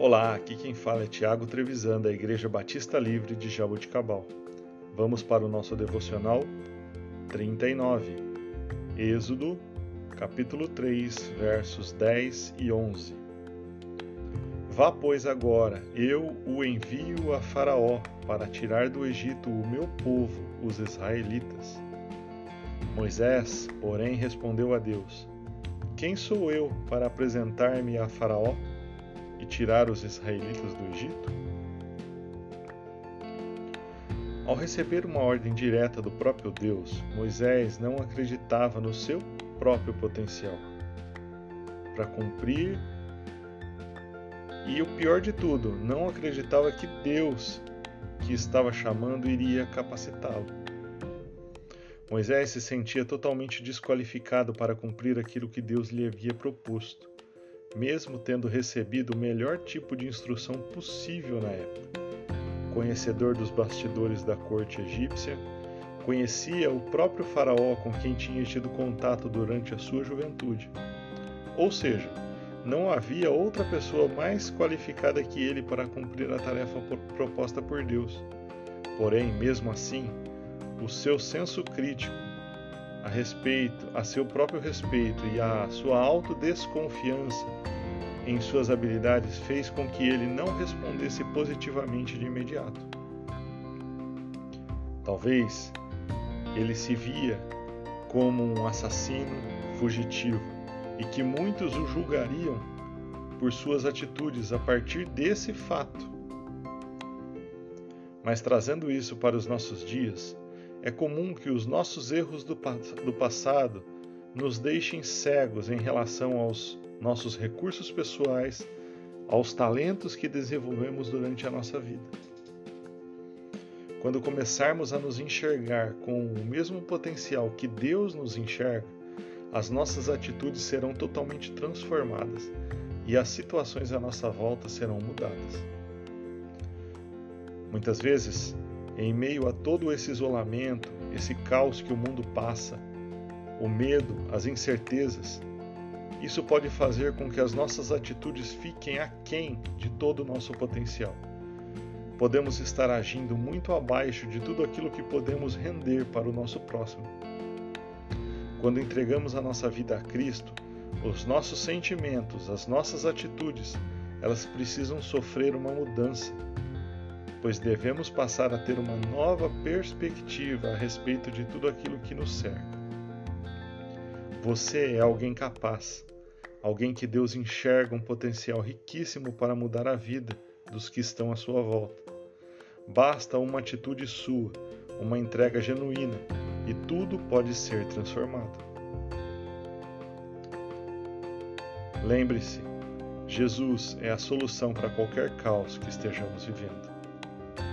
Olá, aqui quem fala é Tiago Trevisan, da Igreja Batista Livre de Jaboticabal. Vamos para o nosso devocional 39, Êxodo, capítulo 3, versos 10 e 11. Vá, pois, agora, eu o envio a Faraó para tirar do Egito o meu povo, os israelitas. Moisés, porém, respondeu a Deus: Quem sou eu para apresentar-me a Faraó? E tirar os israelitas do Egito? Ao receber uma ordem direta do próprio Deus, Moisés não acreditava no seu próprio potencial para cumprir e o pior de tudo, não acreditava que Deus que estava chamando iria capacitá-lo. Moisés se sentia totalmente desqualificado para cumprir aquilo que Deus lhe havia proposto mesmo tendo recebido o melhor tipo de instrução possível na época. Conhecedor dos bastidores da corte egípcia, conhecia o próprio Faraó com quem tinha tido contato durante a sua juventude. Ou seja, não havia outra pessoa mais qualificada que ele para cumprir a tarefa proposta por Deus. Porém, mesmo assim, o seu senso crítico a respeito, a seu próprio respeito e a sua autodesconfiança em suas habilidades fez com que ele não respondesse positivamente de imediato. Talvez ele se via como um assassino fugitivo e que muitos o julgariam por suas atitudes a partir desse fato. Mas trazendo isso para os nossos dias, é comum que os nossos erros do, do passado nos deixem cegos em relação aos nossos recursos pessoais, aos talentos que desenvolvemos durante a nossa vida. Quando começarmos a nos enxergar com o mesmo potencial que Deus nos enxerga, as nossas atitudes serão totalmente transformadas e as situações à nossa volta serão mudadas. Muitas vezes, em meio a todo esse isolamento, esse caos que o mundo passa, o medo, as incertezas, isso pode fazer com que as nossas atitudes fiquem aquém de todo o nosso potencial. Podemos estar agindo muito abaixo de tudo aquilo que podemos render para o nosso próximo. Quando entregamos a nossa vida a Cristo, os nossos sentimentos, as nossas atitudes, elas precisam sofrer uma mudança pois devemos passar a ter uma nova perspectiva a respeito de tudo aquilo que nos cerca. Você é alguém capaz, alguém que Deus enxerga um potencial riquíssimo para mudar a vida dos que estão à sua volta. Basta uma atitude sua, uma entrega genuína, e tudo pode ser transformado. Lembre-se, Jesus é a solução para qualquer caos que estejamos vivendo.